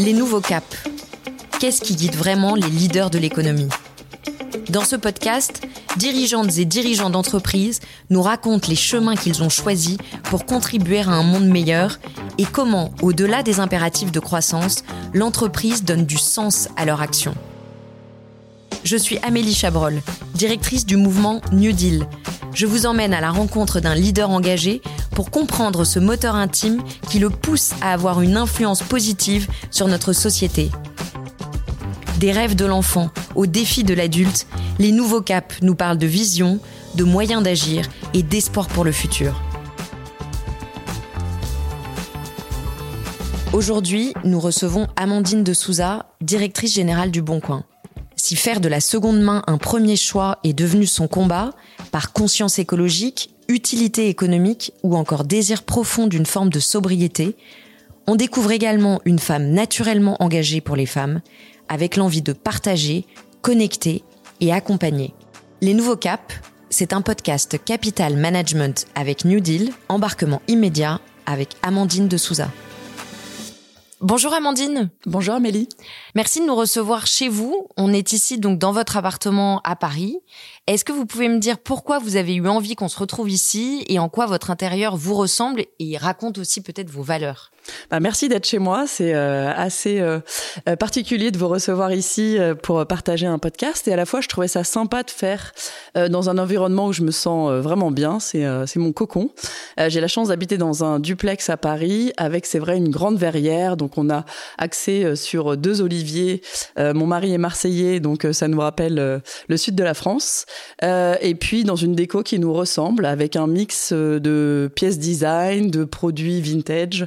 Les nouveaux caps. Qu'est-ce qui guide vraiment les leaders de l'économie? Dans ce podcast, dirigeantes et dirigeants d'entreprises nous racontent les chemins qu'ils ont choisis pour contribuer à un monde meilleur et comment, au-delà des impératifs de croissance, l'entreprise donne du sens à leur action. Je suis Amélie Chabrol, directrice du mouvement New Deal. Je vous emmène à la rencontre d'un leader engagé pour comprendre ce moteur intime qui le pousse à avoir une influence positive sur notre société. Des rêves de l'enfant aux défis de l'adulte, les nouveaux caps nous parlent de vision, de moyens d'agir et d'espoir pour le futur. Aujourd'hui, nous recevons Amandine de Souza, directrice générale du Bon Coin. Si faire de la seconde main un premier choix est devenu son combat, par conscience écologique, utilité économique ou encore désir profond d'une forme de sobriété, on découvre également une femme naturellement engagée pour les femmes, avec l'envie de partager, connecter et accompagner. Les Nouveaux Caps, c'est un podcast Capital Management avec New Deal, embarquement immédiat avec Amandine de Souza. Bonjour Amandine. Bonjour Amélie. Merci de nous recevoir chez vous. On est ici donc dans votre appartement à Paris. Est-ce que vous pouvez me dire pourquoi vous avez eu envie qu'on se retrouve ici et en quoi votre intérieur vous ressemble et raconte aussi peut-être vos valeurs? Bah, merci d'être chez moi. C'est euh, assez euh, euh, particulier de vous recevoir ici pour partager un podcast. Et à la fois, je trouvais ça sympa de faire dans un environnement où je me sens vraiment bien. C'est mon cocon. J'ai la chance d'habiter dans un duplex à Paris avec, c'est vrai, une grande verrière. Donc, on a accès sur deux oliviers. mon mari est marseillais, donc ça nous rappelle le sud de la France. et puis, dans une déco qui nous ressemble avec un mix de pièces design, de produits vintage.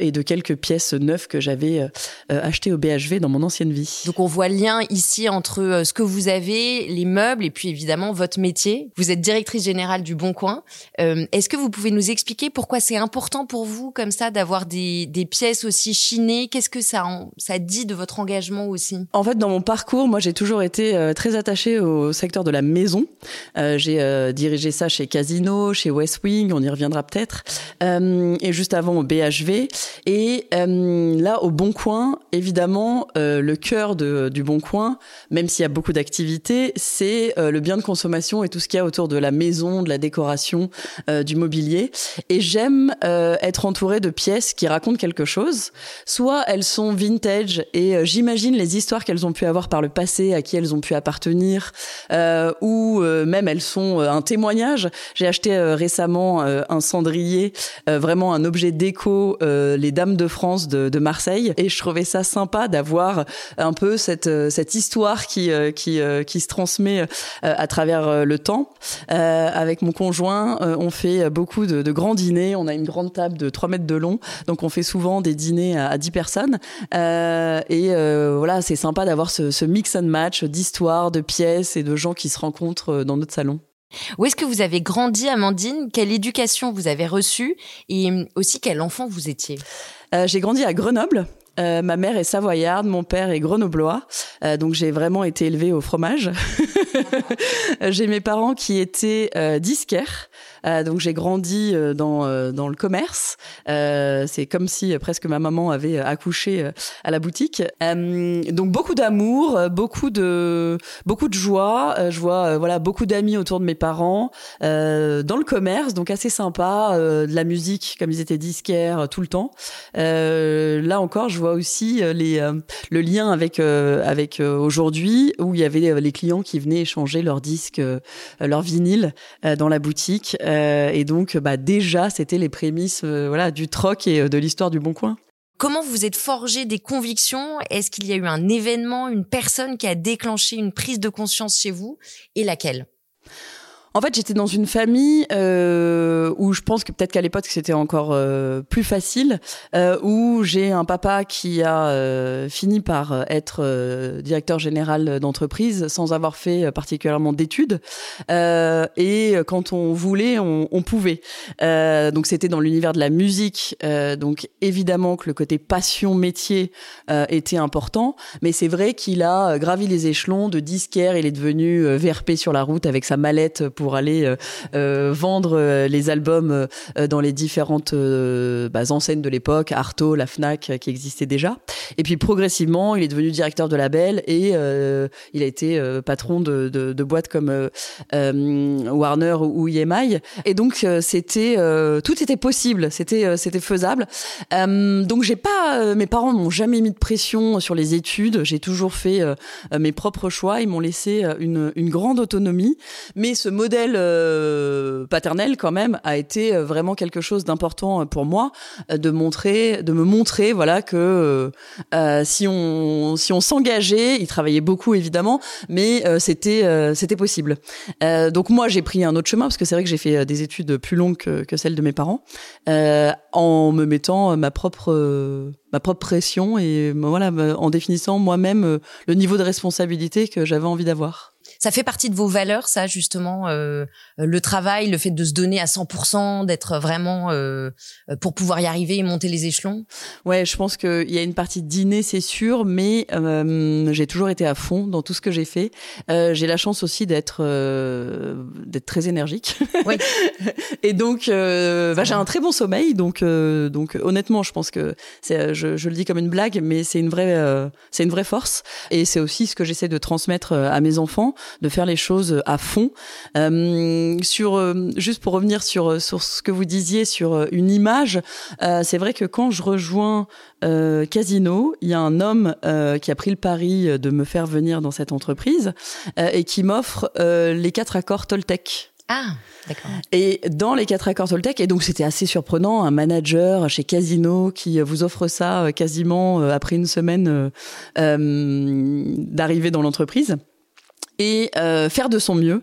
Et de quelques pièces neuves que j'avais euh, euh, achetées au BHV dans mon ancienne vie. Donc on voit le lien ici entre ce que vous avez, les meubles et puis évidemment votre métier. Vous êtes directrice générale du Bon Coin. Est-ce que vous pouvez nous expliquer pourquoi c'est important pour vous comme ça d'avoir des, des pièces aussi chinées? Qu'est-ce que ça, ça dit de votre engagement aussi? En fait, dans mon parcours, moi j'ai toujours été très attachée au secteur de la maison. j'ai dirigé ça chez Casino, chez West Wing, on y reviendra peut-être. et juste avant au BHV, et euh, là, au Bon Coin, évidemment, euh, le cœur du Bon Coin, même s'il y a beaucoup d'activités, c'est euh, le bien de consommation et tout ce qu'il y a autour de la maison, de la décoration, du mobilier. Et j'aime être entourée de pièces qui racontent quelque chose. Soit elles sont vintage et j'imagine les histoires qu'elles ont pu avoir par le passé, à qui elles ont pu appartenir, ou même elles sont un témoignage. J'ai acheté récemment un cendrier, vraiment un objet déco euh, les Dames de France de, Marseille et je trouvais ça sympa d'avoir un peu cette euh, cette histoire qui euh, qui qui se transmet à travers le temps. avec mon conjoint, on fait beaucoup de, grands dîners. On a une grande table de 3 mètres de long, donc on fait souvent des dîners à, 10 personnes. et voilà, c'est sympa d'avoir ce mix and match d'histoires, de pièces et de gens qui se rencontrent dans notre salon. Où est-ce que vous avez grandi, Amandine? Quelle éducation vous avez reçue? Et aussi, quel enfant vous étiez? Euh, J'ai grandi à Grenoble. Euh, ma mère est savoyarde, mon père est grenoblois, euh, donc j'ai vraiment été élevée au fromage. j'ai mes parents qui étaient disquaires, euh, donc j'ai grandi euh, dans euh, dans le commerce. c'est comme si presque ma maman avait accouché à la boutique. donc beaucoup d'amour, beaucoup de beaucoup de joie. je vois voilà beaucoup d'amis autour de mes parents dans le commerce, donc assez sympa. de la musique, comme ils étaient disquaires tout le temps. là encore, je vois aussi les le lien avec avec aujourd'hui où il y avait les clients qui venaient échanger leurs disques, leurs vinyles dans la boutique. Euh, et donc, bah, déjà, c'était les prémices euh, voilà, du troc et euh, de l'histoire du Bon Coin. Comment vous êtes forgé des convictions? Est-ce qu'il y a eu un événement, une personne qui a déclenché une prise de conscience chez vous? Et laquelle? En fait, j'étais dans une famille euh, où je pense que peut-être qu'à l'époque c'était encore euh, plus facile, euh, où j'ai un papa qui a fini par être directeur général d'entreprise sans avoir fait particulièrement d'études. et quand on voulait, on, on pouvait. donc c'était dans l'univers de la musique. donc évidemment que le côté passion métier était important, mais c'est vrai qu'il a gravi les échelons de disquaire. Il est devenu VRP sur la route avec sa mallette pour pour aller vendre les albums dans les différentes bah, enseignes de l'époque, Arto, la Fnac, qui existaient déjà. Et puis progressivement, il est devenu directeur de label et il a été patron de, boîtes comme Warner ou EMI. Et donc c'était tout était possible, c'était c'était faisable. donc j'ai pas, mes parents m'ont jamais mis de pression sur les études. J'ai toujours fait mes propres choix. Ils m'ont laissé une, une grande autonomie, mais ce modèle paternel quand même a été vraiment quelque chose d'important pour moi de montrer, de me montrer, voilà que euh, si on si on s'engageait, il travaillait beaucoup évidemment, mais euh, c'était euh, c'était possible. donc moi j'ai pris un autre chemin parce que c'est vrai que j'ai fait des études plus longues que, que celles de mes parents, en me mettant ma propre ma propre pression et voilà en définissant moi-même le niveau de responsabilité que j'avais envie d'avoir. Ça fait partie de vos valeurs, ça justement, euh, le travail, le fait de se donner à 100%, d'être vraiment euh, pour pouvoir y arriver et monter les échelons? Ouais, je pense qu'il y a une partie dîner, c'est sûr, mais euh, j'ai toujours été à fond dans tout ce que j'ai fait. Euh, j'ai la chance aussi d'être euh, d'être très énergique. Oui. et donc, euh, bah, j'ai un très bon sommeil, donc donc honnêtement, je pense que c'est, je, je, le dis comme une blague, mais c'est une vraie c'est une vraie force et c'est aussi ce que j'essaie de transmettre à mes enfants de faire les choses à fond. Euh, sur euh, juste pour revenir sur euh, sur ce que vous disiez sur une image, c'est vrai que quand je rejoins Casino, il y a un homme qui a pris le pari de me faire venir dans cette entreprise et qui m'offre les quatre accords Toltec. Ah, d'accord. Et dans les quatre accords Toltec, et donc c'était assez surprenant, un manager chez Casino qui vous offre ça quasiment après une semaine d'arrivée dans l'entreprise et euh, faire de son mieux.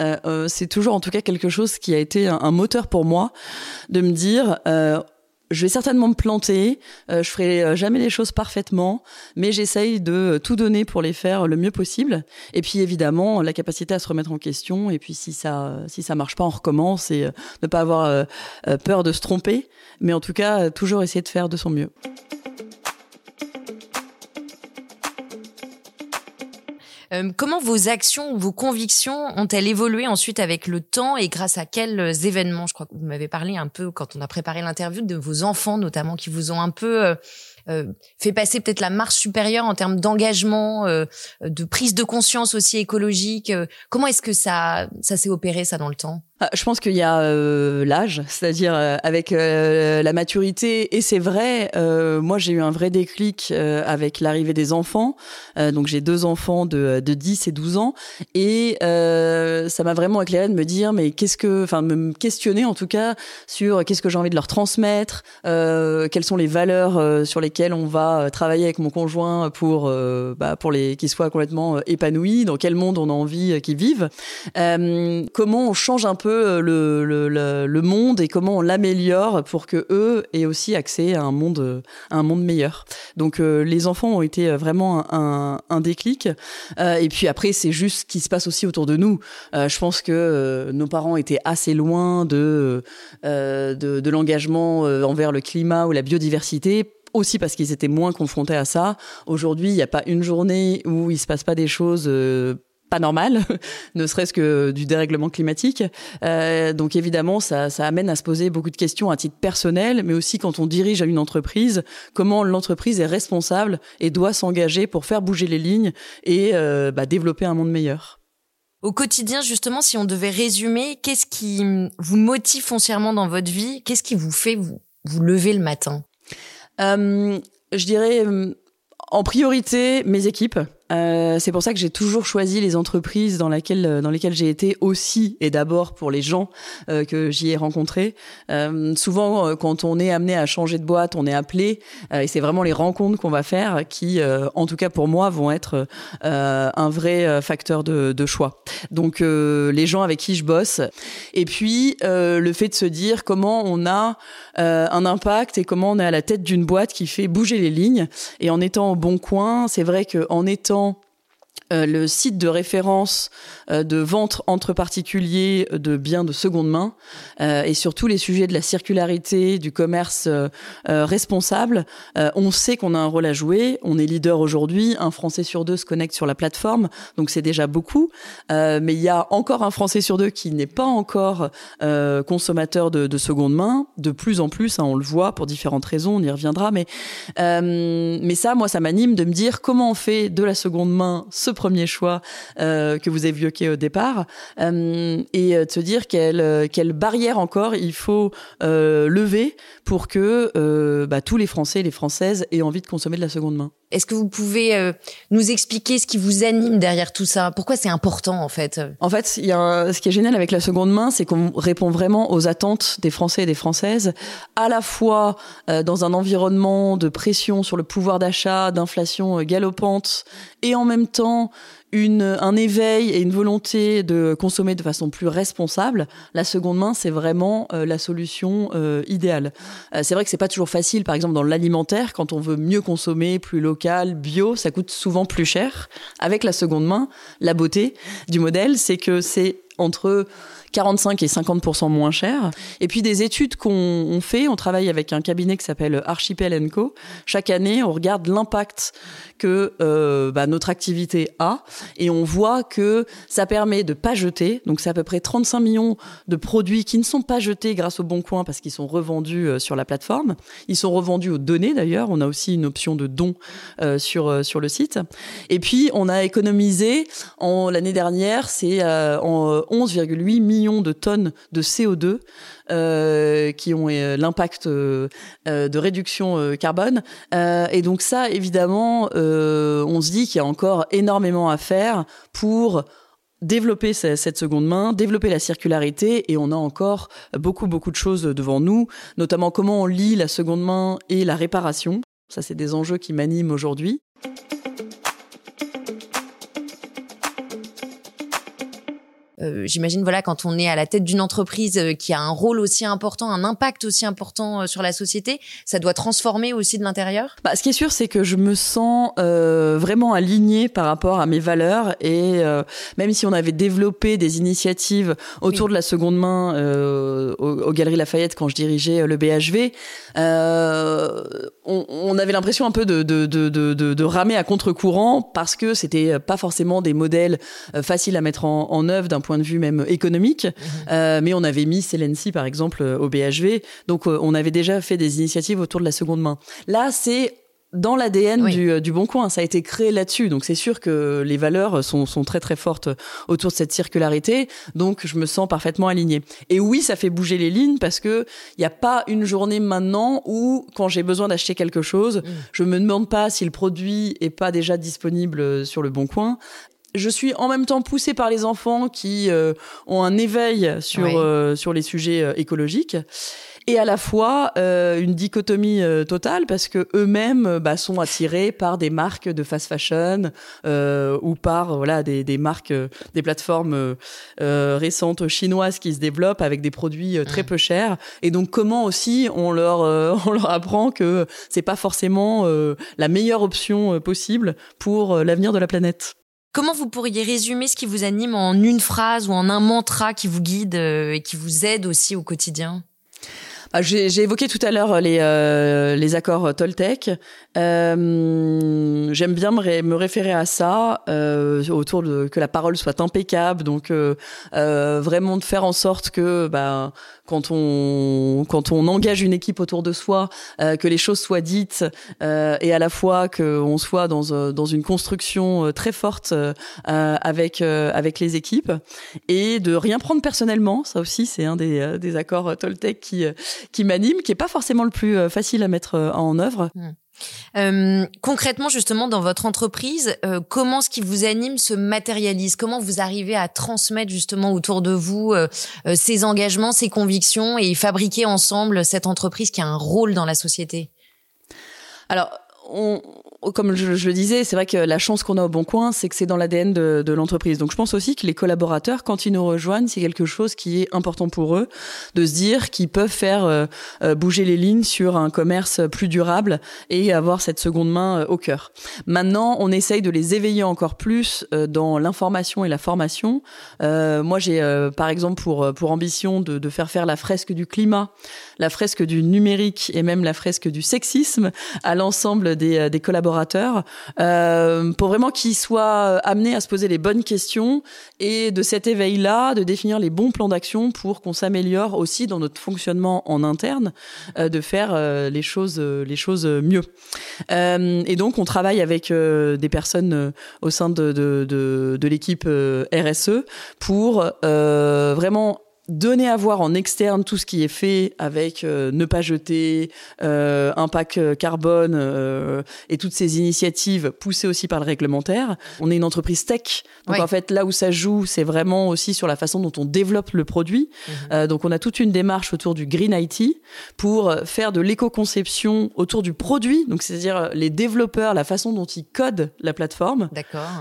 Euh, euh, c'est toujours en tout cas quelque chose qui a été un, moteur pour moi de me dire je vais certainement me planter, je ferai jamais les choses parfaitement, mais j'essaye de tout donner pour les faire le mieux possible. Et puis évidemment, la capacité à se remettre en question. Et puis si ça si ça marche pas, on recommence et ne pas avoir peur de se tromper, mais en tout cas toujours essayer de faire de son mieux. Euh, comment vos actions, vos convictions ont-elles évolué ensuite avec le temps et grâce à quels euh, événements? Je crois que vous m'avez parlé un peu quand on a préparé l'interview de vos enfants notamment qui vous ont un peu euh, euh, fait passer peut-être la marche supérieure en termes d'engagement, de prise de conscience aussi écologique. Comment est-ce que ça ça s'est opéré ça dans le temps? Je pense qu'il y a l'âge, c'est-à-dire avec la maturité. Et c'est vrai, moi j'ai eu un vrai déclic avec l'arrivée des enfants. donc j'ai deux enfants de, de 10 et 12 ans. Et ça m'a vraiment éclairé de me dire, mais qu'est-ce que, enfin me questionner en tout cas sur qu'est-ce que j'ai envie de leur transmettre, quelles sont les valeurs sur les on va euh, travailler avec mon conjoint pour euh, bah, pour les qu'ils soient complètement euh, épanouis, dans quel monde on a envie qu'ils vivent, comment on change un peu le, le, monde et comment on l'améliore pour que eux aient aussi accès à un monde un monde meilleur. Donc les enfants ont été vraiment un, déclic. et puis après c'est juste ce qui se passe aussi autour de nous. je pense que nos parents étaient assez loin de, de, de l'engagement envers le climat ou la biodiversité aussi parce qu'ils étaient moins confrontés à ça. Aujourd'hui, il n'y a pas une journée où il se passe pas des choses euh, pas normales, ne serait-ce que du dérèglement climatique. Euh, donc évidemment, ça, ça amène à se poser beaucoup de questions à titre personnel, mais aussi quand on dirige une entreprise, comment l'entreprise est responsable et doit s'engager pour faire bouger les lignes et euh, bah, développer un monde meilleur. Au quotidien, justement, si on devait résumer, qu'est-ce qui vous motive foncièrement dans votre vie? Qu'est-ce qui vous fait vous, vous lever le matin? Euh, je dirais en priorité mes équipes. Euh, c'est pour ça que j'ai toujours choisi les entreprises dans, laquelle, euh, dans lesquelles j'ai été aussi et d'abord pour les gens euh, que j'y ai rencontrés. Euh, souvent, quand on est amené à changer de boîte, on est appelé et c'est vraiment les rencontres qu'on va faire qui, en tout cas pour moi, vont être un vrai facteur de, de choix. Donc, les gens avec qui je bosse et puis le fait de se dire comment on a un impact et comment on est à la tête d'une boîte qui fait bouger les lignes et en étant au bon coin, c'est vrai que en étant euh, le site de référence euh, de vente entre particuliers de biens de seconde main euh, et surtout les sujets de la circularité, du commerce responsable. on sait qu'on a un rôle à jouer. On est leader aujourd'hui. Un Français sur deux se connecte sur la plateforme, donc c'est déjà beaucoup. mais il y a encore un Français sur deux qui n'est pas encore consommateur de, de, seconde main. De plus en plus, hein, on le voit pour différentes raisons. On y reviendra. Mais mais ça, moi, ça m'anime de me dire comment on fait de la seconde main ce premier choix euh, que vous évoquez au départ, euh, et euh, de se dire quelle, quelle barrière encore il faut lever pour que bah, tous les Français et les Françaises aient envie de consommer de la seconde main. Est-ce que vous pouvez nous expliquer ce qui vous anime derrière tout ça? Pourquoi c'est important en fait? En fait, y a ce qui est génial avec la seconde main, c'est qu'on répond vraiment aux attentes des Français et des Françaises, à la fois dans un environnement de pression sur le pouvoir d'achat, d'inflation galopante, et en même temps une, un éveil et une volonté de consommer de façon plus responsable, la seconde main, c'est vraiment euh, la solution euh, idéale. Euh, c'est vrai que c'est pas toujours facile, par exemple dans l'alimentaire, quand on veut mieux consommer, plus local, bio, ça coûte souvent plus cher. Avec la seconde main, la beauté du modèle, c'est que c'est entre 45 et 50% moins cher. Et puis des études qu'on fait, on travaille avec un cabinet qui s'appelle Archipel Co. Chaque année, on regarde l'impact que euh, bah, notre activité a et on voit que ça permet de pas jeter. Donc c'est à peu près 35 millions de produits qui ne sont pas jetés grâce au Bon Coin parce qu'ils sont revendus euh, sur la plateforme. Ils sont revendus aux données d'ailleurs. On a aussi une option de don euh, sur sur le site. Et puis on a économisé en l'année dernière, c'est en 11,8 millions de tonnes de CO2 euh, qui ont euh, l'impact euh, de réduction carbone. et donc ça, évidemment, on se dit qu'il y a encore énormément à faire pour développer cette seconde main, développer la circularité, et on a encore beaucoup, beaucoup de choses devant nous, notamment comment on lie la seconde main et la réparation. Ça, c'est des enjeux qui m'animent aujourd'hui. Euh, j'imagine voilà quand on est à la tête d'une entreprise euh, qui a un rôle aussi important, un impact aussi important euh, sur la société, ça doit transformer aussi de l'intérieur? Bah, ce qui est sûr, c'est que je me sens vraiment alignée par rapport à mes valeurs et même si on avait développé des initiatives autour de la seconde main aux, Galeries Lafayette quand je dirigeais le BHV, on, on, avait l'impression un peu de, de, de, de, de ramer à contre-courant parce que c'était pas forcément des modèles faciles à mettre en, en œuvre d'un point de vue même économique. Mhm. Euh, mais on avait mis Celency, par exemple, au BHV. Donc, euh, on avait déjà fait des initiatives autour de la seconde main. Là, c'est dans l'ADN du, euh, du, Bon Coin. Ça a été créé là-dessus. Donc c'est sûr que les valeurs sont, sont, très très fortes autour de cette circularité. Donc je me sens parfaitement alignée. Et oui, ça fait bouger les lignes parce que il n'y a pas une journée maintenant où quand j'ai besoin d'acheter quelque chose, mm. je me demande pas si le produit est pas déjà disponible sur le Bon Coin je suis en même temps poussée par les enfants qui euh, ont un éveil sur euh, sur les sujets euh, écologiques et à la fois une dichotomie totale parce que eux-mêmes bah, sont attirés par des marques de fast fashion ou par voilà des, des marques des plateformes récentes chinoises qui se développent avec des produits très peu chers. Et donc comment aussi on leur on leur apprend que c'est pas forcément la meilleure option possible pour l'avenir de la planète? Comment vous pourriez résumer ce qui vous anime en une phrase ou en un mantra qui vous guide euh, et qui vous aide aussi au quotidien? Ah, j'ai évoqué tout à l'heure les, euh, les accords Toltec. Euh, J'aime bien me, me, référer à ça, autour de que la parole soit impeccable, donc vraiment de faire en sorte que bah, quand on quand on engage une équipe autour de soi, euh, que les choses soient dites et à la fois qu'on soit dans dans une construction très forte avec avec les équipes et de rien prendre personnellement. Ça aussi, c'est un des, des accords Toltec qui qui m'anime, qui est pas forcément le plus euh, facile à mettre euh, en œuvre. Hmm. Euh, concrètement, justement, dans votre entreprise, euh, comment ce qui vous anime se matérialise? Comment vous arrivez à transmettre justement autour de vous euh, ces engagements, ces convictions et fabriquer ensemble cette entreprise qui a un rôle dans la société? Alors, on, comme je, le disais, c'est vrai que la chance qu'on a au Bon Coin, c'est que c'est dans l'ADN de, l'entreprise. Donc je pense aussi que les collaborateurs, quand ils nous rejoignent, c'est quelque chose qui est important pour eux, de se dire qu'ils peuvent faire euh, euh, bouger les lignes sur un commerce plus durable et avoir cette seconde main euh, au cœur. Maintenant, on essaye de les éveiller encore plus dans l'information et la formation. moi, j'ai par exemple pour ambition de, faire faire la fresque du climat, la fresque du numérique et même la fresque du sexisme à l'ensemble des collaborateurs euh, pour vraiment qu'ils soient amenés à se poser les bonnes questions et de cet éveil-là, de définir les bons plans d'action pour qu'on s'améliore aussi dans notre fonctionnement en interne, euh, de faire euh, les choses les choses mieux. et donc on travaille avec des personnes au sein de, de l'équipe RSE pour vraiment donner à voir en externe tout ce qui est fait avec euh, ne pas jeter, euh, impact euh, carbone euh, et toutes ces initiatives poussées aussi par le réglementaire. On est une entreprise tech, donc en fait là où ça joue, c'est vraiment aussi sur la façon dont on développe le produit. Mhm. donc on a toute une démarche autour du green IT pour faire de l'éco-conception autour du produit, donc c'est-à-dire les développeurs, la façon dont ils codent la plateforme,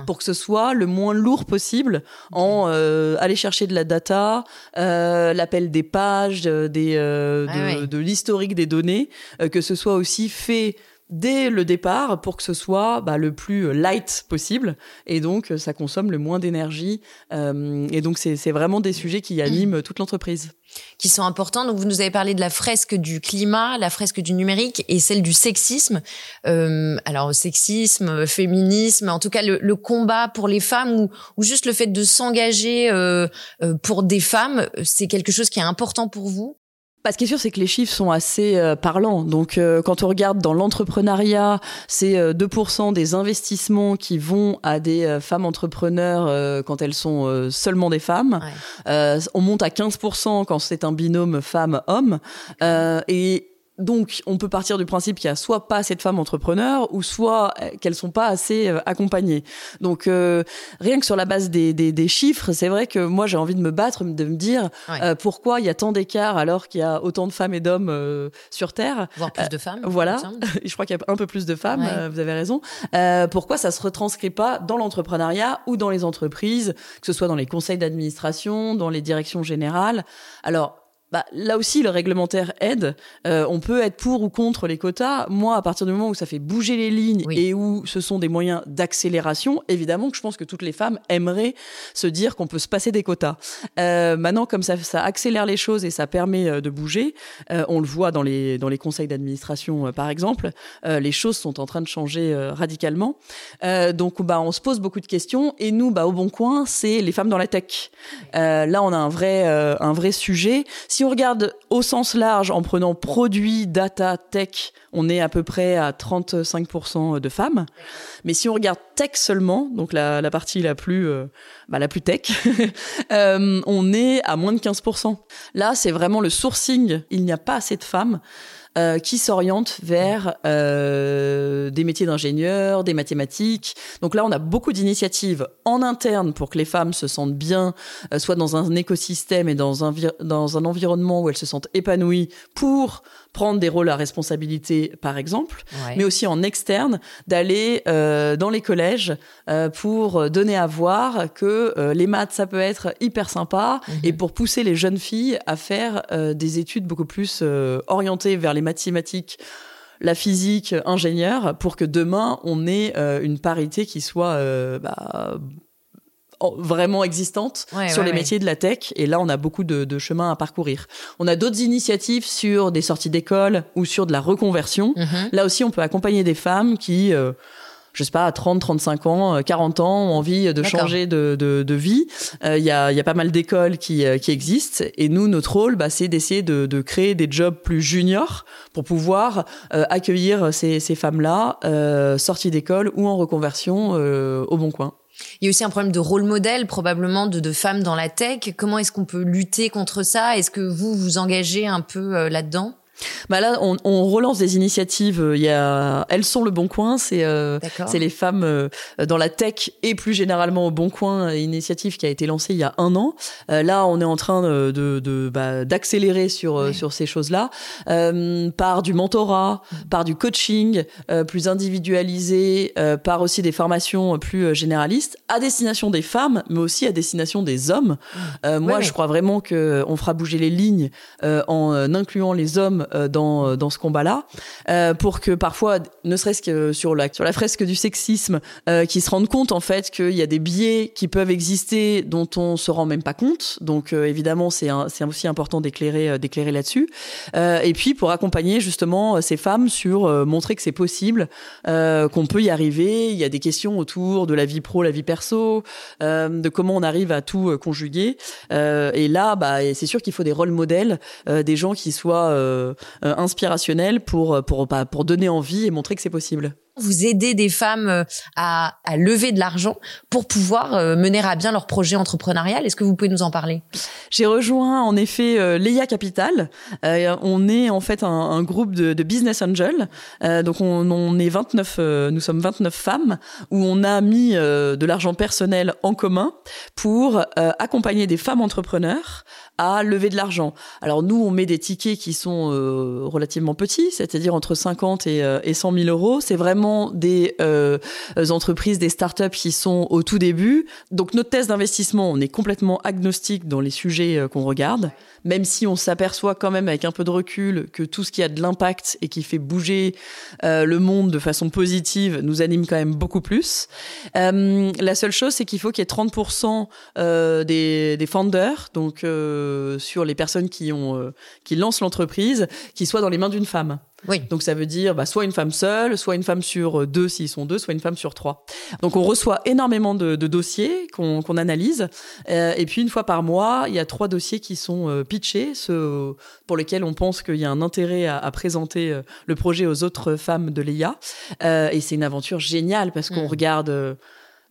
pour que ce soit le moins lourd possible en aller chercher de la data. Euh, l'appel des pages, euh, des, euh, de, de l'historique des données, que ce soit aussi fait dès le départ pour que ce soit bah, le plus light possible. Et donc ça consomme le moins d'énergie. Euh, et donc c'est vraiment des sujets qui animent toute l'entreprise qui sont importants. Donc vous nous avez parlé de la fresque du climat la fresque du numérique et celle du sexisme. Euh, alors sexisme féminisme en tout cas le, le combat pour les femmes ou, ou, juste le fait de s'engager euh, euh pour des femmes c'est quelque chose qui est important pour vous? Bah, ce qui est sûr, c'est que les chiffres sont assez euh, parlants. Donc, euh, quand on regarde dans l'entrepreneuriat, c'est 2% euh, des investissements qui vont à des femmes entrepreneurs quand elles sont seulement des femmes. on monte à 15% quand c'est un binôme femme-homme. et donc, on peut partir du principe qu'il y a soit pas assez de femmes entrepreneurs, ou soit euh, qu'elles sont pas assez euh, accompagnées. Donc, euh, rien que sur la base des, des, des chiffres, c'est vrai que moi j'ai envie de me battre, de me dire pourquoi il y a tant d'écart alors qu'il y a autant de femmes et d'hommes sur Terre. Voire plus de femmes. voilà. Je crois qu'il y a un peu plus de femmes. vous avez raison. pourquoi ça se retranscrit pas dans l'entrepreneuriat ou dans les entreprises, que ce soit dans les conseils d'administration, dans les directions générales? Alors bah, là aussi, le réglementaire aide. Euh, on peut être pour ou contre les quotas. Moi, à partir du moment où ça fait bouger les lignes et où ce sont des moyens d'accélération, évidemment que je pense que toutes les femmes aimeraient se dire qu'on peut se passer des quotas. Euh, maintenant, comme ça, ça accélère les choses et ça permet euh, de bouger, euh, on le voit dans les, dans les conseils d'administration, euh, par exemple, les choses sont en train de changer radicalement. donc, bah, on se pose beaucoup de questions. Et nous, bah, au Bon Coin, c'est les femmes dans la tech. là, on a un vrai, un vrai sujet. Si si on regarde au sens large, en prenant produits, data, tech, on est à peu près à 35% de femmes. Mais si on regarde tech seulement, donc la, partie la plus, euh, bah, la plus tech, euh, on est à moins de 15%. Là, c'est vraiment le sourcing. Il n'y a pas assez de femmes. Euh, qui s'orientent vers euh, des métiers d'ingénieur, des mathématiques. Donc là, on a beaucoup d'initiatives en interne pour que les femmes se sentent bien, euh, soit dans un écosystème et dans un, dans un environnement où elles se sentent épanouies pour prendre des rôles à responsabilité, par exemple, mais aussi en externe, d'aller euh, dans les collèges pour donner à voir que les maths, ça peut être hyper sympa, mhm. et pour pousser les jeunes filles à faire des études beaucoup plus orientées vers les mathématiques la physique, ingénieur, pour que demain on ait une parité qui soit bah, vraiment existante sur les métiers de la tech. Et là, on a beaucoup de, de chemin à parcourir. On a d'autres initiatives sur des sorties d'école ou sur de la reconversion. Mhm. Là aussi, on peut accompagner des femmes qui... Euh, je sais pas, à 30, 35 ans, 40 euh, ans, ont envie de changer de, de, de vie. Euh, il y, a, y, a, pas mal d'écoles qui, qui existent. Et nous, notre rôle, bah, c'est d'essayer de, de, créer des jobs plus juniors pour pouvoir accueillir ces, ces femmes-là, sorties d'école ou en reconversion au bon coin. Il y a aussi un problème de rôle modèle, probablement, de, de femmes dans la tech. Comment est-ce qu'on peut lutter contre ça? Est-ce que vous vous engagez un peu euh, là-dedans? Bah là, on, on, relance des initiatives. Il y a, elles sont le Bon Coin, c'est euh, c'est les femmes euh, dans la tech et plus généralement au Bon Coin, initiative qui a été lancée il y a un an. Euh, là, on est en train de, de, bah, d'accélérer sur sur ces choses-là par du mentorat, mm. par du coaching plus individualisé, par aussi des formations plus généralistes à destination des femmes, mais aussi à destination des hommes. Mm. moi, je crois vraiment que on fera bouger les lignes en incluant les hommes euh, dans, euh, dans ce combat-là, euh, pour que parfois, ne serait-ce que sur la, sur la fresque du sexisme, euh, qui se rendent compte en fait qu'il y a des biais qui peuvent exister dont on se rend même pas compte. Donc évidemment, c'est aussi important d'éclairer d'éclairer là-dessus. et puis pour accompagner justement ces femmes sur montrer que c'est possible, qu'on peut y arriver. Il y a des questions autour de la vie pro, la vie perso, de comment on arrive à tout conjuguer. et là, bah, c'est sûr qu'il faut des rôles modèles, des gens qui soient euh, inspirationnel pour, pour, bah, pour donner envie et montrer que c'est possible vous aidez des femmes euh, à, à lever de l'argent pour pouvoir euh, mener à bien leur projet entrepreneurial. Est-ce que vous pouvez nous en parler? J'ai rejoint en effet euh, Leia Capital. Euh, on est en fait un, un groupe de, de, business angels. Euh, donc on, on, est 29, nous sommes 29 femmes où on a mis de l'argent personnel en commun pour accompagner des femmes entrepreneurs à lever de l'argent. Alors nous, on met des tickets qui sont euh, relativement petits, c'est-à-dire entre 50 et, euh, et 100 000 euros. C'est vraiment des euh, entreprises, des startups qui sont au tout début. Donc notre thèse d'investissement, on est complètement agnostique dans les sujets euh, qu'on regarde, même si on s'aperçoit quand même avec un peu de recul que tout ce qui a de l'impact et qui fait bouger euh, le monde de façon positive nous anime quand même beaucoup plus. la seule chose, c'est qu'il faut qu'il y ait 30% des, des founders, donc euh, sur les personnes qui ont euh, qui lancent l'entreprise, qui soient dans les mains d'une femme. Oui. Donc ça veut dire bah, soit une femme seule, soit une femme sur deux s'ils sont deux, soit une femme sur trois. Donc on reçoit énormément de, de dossiers qu'on analyse. Euh, et puis une fois par mois, il y a trois dossiers qui sont euh, pitchés, ceux pour lesquels on pense qu'il y a un intérêt à, à présenter le projet aux autres femmes de l'EIA. et c'est une aventure géniale parce qu'on mmh. regarde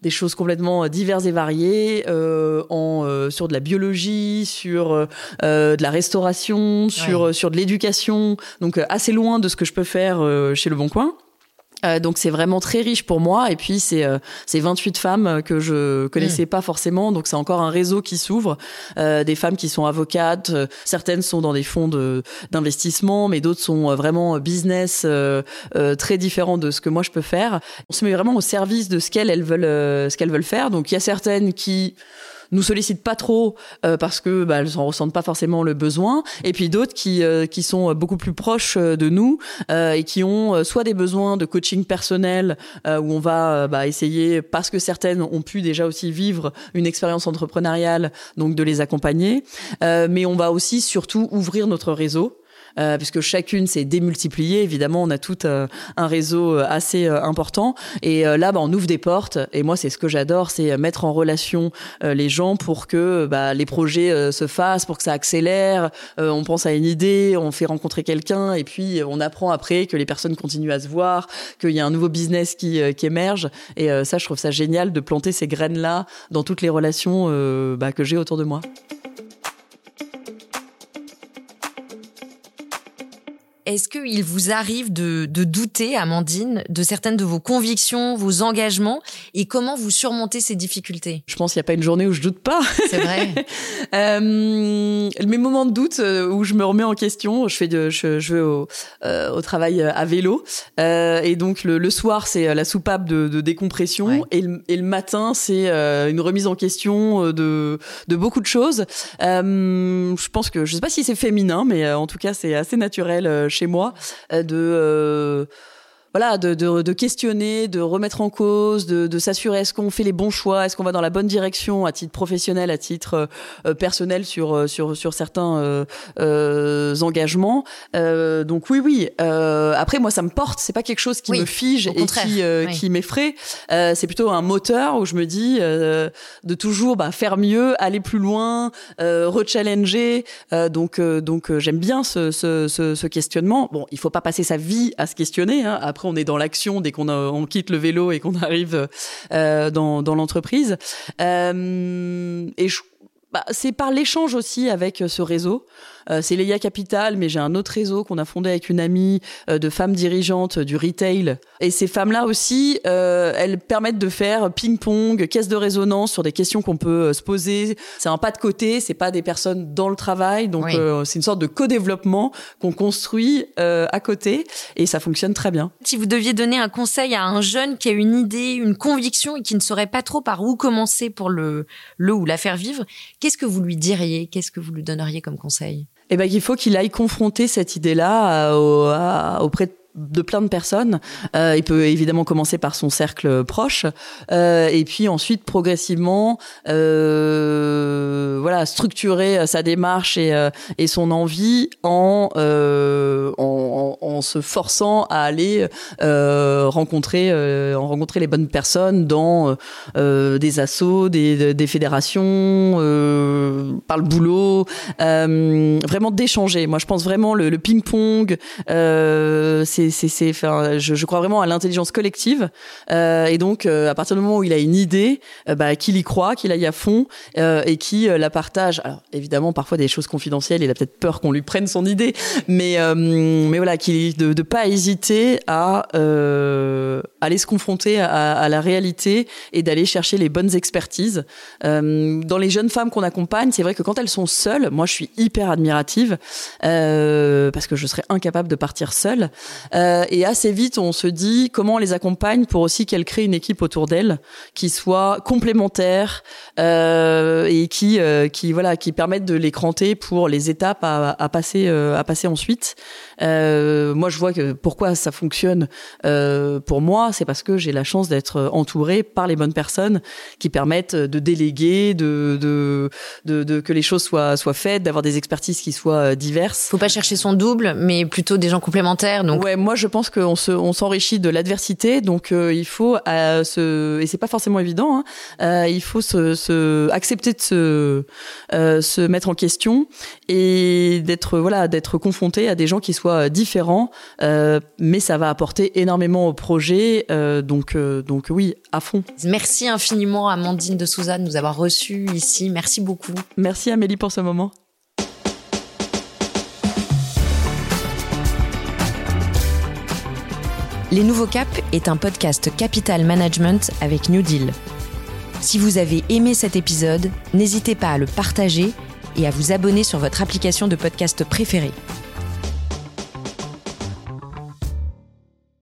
des choses complètement euh, diverses et variées, euh, en, euh, sur de la biologie, sur euh, de la restauration, sur, sur de l'éducation, donc assez loin de ce que je peux faire chez Le Bon Coin. Euh, donc c'est vraiment très riche pour moi. Et puis c'est euh, c'est 28 femmes que je connaissais mmh. pas forcément. Donc c'est encore un réseau qui s'ouvre euh, des femmes qui sont avocates certaines sont dans des fonds de d'investissement mais d'autres sont vraiment business très différents de ce que moi je peux faire. On se met vraiment au service de ce qu'elles elles veulent ce qu'elles veulent faire. Donc il y a certaines qui nous sollicitent pas trop euh, parce que bah, elles en ressentent pas forcément le besoin, et puis d'autres qui euh, qui sont beaucoup plus proches euh, de nous et qui ont soit des besoins de coaching personnel où on va bah, essayer parce que certaines ont pu déjà aussi vivre une expérience entrepreneuriale, donc de les accompagner, mais on va aussi surtout ouvrir notre réseau euh, puisque chacune s'est démultipliée. Évidemment, on a tout euh, un réseau euh, assez important. Et là, bah, on ouvre des portes. Et moi, c'est ce que j'adore, c'est mettre en relation les gens pour que bah, les projets se fassent, pour que ça accélère. on pense à une idée, on fait rencontrer quelqu'un, et puis on apprend après que les personnes continuent à se voir, qu'il y a un nouveau business qui, émerge. Et ça, je trouve ça génial de planter ces graines-là dans toutes les relations bah, que j'ai autour de moi. Est-ce qu'il vous arrive de, de, douter, Amandine, de certaines de vos convictions, vos engagements, et comment vous surmontez ces difficultés? Je pense qu'il n'y a pas une journée où je doute pas. C'est vrai. euh, mes moments de doute euh, où je me remets en question, je fais de, je, je vais au, euh, au travail à vélo, euh, et donc le, le soir c'est la soupape de, de décompression, ouais. et, le, et, le, matin c'est une remise en question de, de beaucoup de choses. je pense que je sais pas si c'est féminin, mais en tout cas c'est assez naturel chez moi euh, de euh, voilà, de, de, de, questionner, de remettre en cause, de, de s'assurer est-ce qu'on fait les bons choix, est-ce qu'on va dans la bonne direction à titre professionnel, à titre euh, personnel sur euh, sur sur certains euh, euh engagements. Euh, donc oui, oui. après, moi, ça me porte. C'est pas quelque chose qui oui, me fige et qui oui. qui m'effraie. c'est plutôt un moteur où je me dis de toujours bah, faire mieux, aller plus loin, rechallenger. donc donc j'aime bien ce, ce, ce, ce, questionnement. Bon, il faut pas passer sa vie à se questionner. Hein, après on est dans l'action dès qu'on on quitte le vélo et qu'on arrive euh, dans, l'entreprise. Euh, et bah, c'est par l'échange aussi avec ce réseau. C'est Leia Capital, mais j'ai un autre réseau qu'on a fondé avec une amie de femmes dirigeantes du retail. Et ces femmes-là aussi, elles permettent de faire ping-pong, caisse de résonance sur des questions qu'on peut se poser. C'est un pas de côté, c'est pas des personnes dans le travail, donc c'est une sorte de co-développement qu'on construit à côté et ça fonctionne très bien. Si vous deviez donner un conseil à un jeune qui a une idée, une conviction et qui ne saurait pas trop par où commencer pour le, le ou la faire vivre, qu'est-ce que vous lui diriez? Qu'est-ce que vous lui donneriez comme conseil? Eh ben, il faut qu'il aille confronter cette idée-là euh, auprès de de plein de personnes. Euh, il peut évidemment commencer par son cercle proche euh, et puis ensuite progressivement euh, voilà structurer sa démarche et, son envie en, en, se forçant à aller rencontrer en rencontrer les bonnes personnes dans des assos, des, des fédérations, par le boulot, vraiment d'échanger. Moi je pense vraiment le, le ping-pong c'est je, crois vraiment à l'intelligence collective. Euh, et donc euh, à partir du moment où il a une idée euh, bah qu'il y croit qu'il aille à fond et qui la partage. Alors évidemment parfois des choses confidentielles il a peut-être peur qu'on lui prenne son idée mais voilà qu'il de de pas hésiter à aller se confronter à, la réalité et d'aller chercher les bonnes expertises. Dans les jeunes femmes qu'on accompagne c'est vrai que quand elles sont seules moi je suis hyper admirative parce que je serais incapable de partir seule euh, et assez vite, on se dit comment on les accompagne pour aussi qu'elles créent une équipe autour d'elles qui soit complémentaire euh, et qui, euh, qui voilà, qui permettent de les cranter pour les étapes à, à passer, euh, à passer ensuite. Euh, moi, je vois que pourquoi ça fonctionne pour moi, c'est parce que j'ai la chance d'être entourée par les bonnes personnes qui permettent de déléguer, de, de, de, de que les choses soient, soient faites, d'avoir des expertises qui soient diverses. Faut pas chercher son double, mais plutôt des gens complémentaires. Donc ouais, moi je pense qu'on se, on s'enrichit de l'adversité, donc euh, il faut euh, se, et c'est pas forcément évident, hein, euh, il faut se, se, accepter de se, euh, se mettre en question et d'être voilà, d'être confronté à des gens qui soient différents, euh, mais ça va apporter énormément au projet, donc donc oui, à fond. Merci infiniment Amandine de Souza de nous avoir reçus ici, merci beaucoup. Merci Amélie pour ce moment. Les Nouveaux Caps est un podcast Capital Management avec New Deal. Si vous avez aimé cet épisode, n'hésitez pas à le partager et à vous abonner sur votre application de podcast préférée.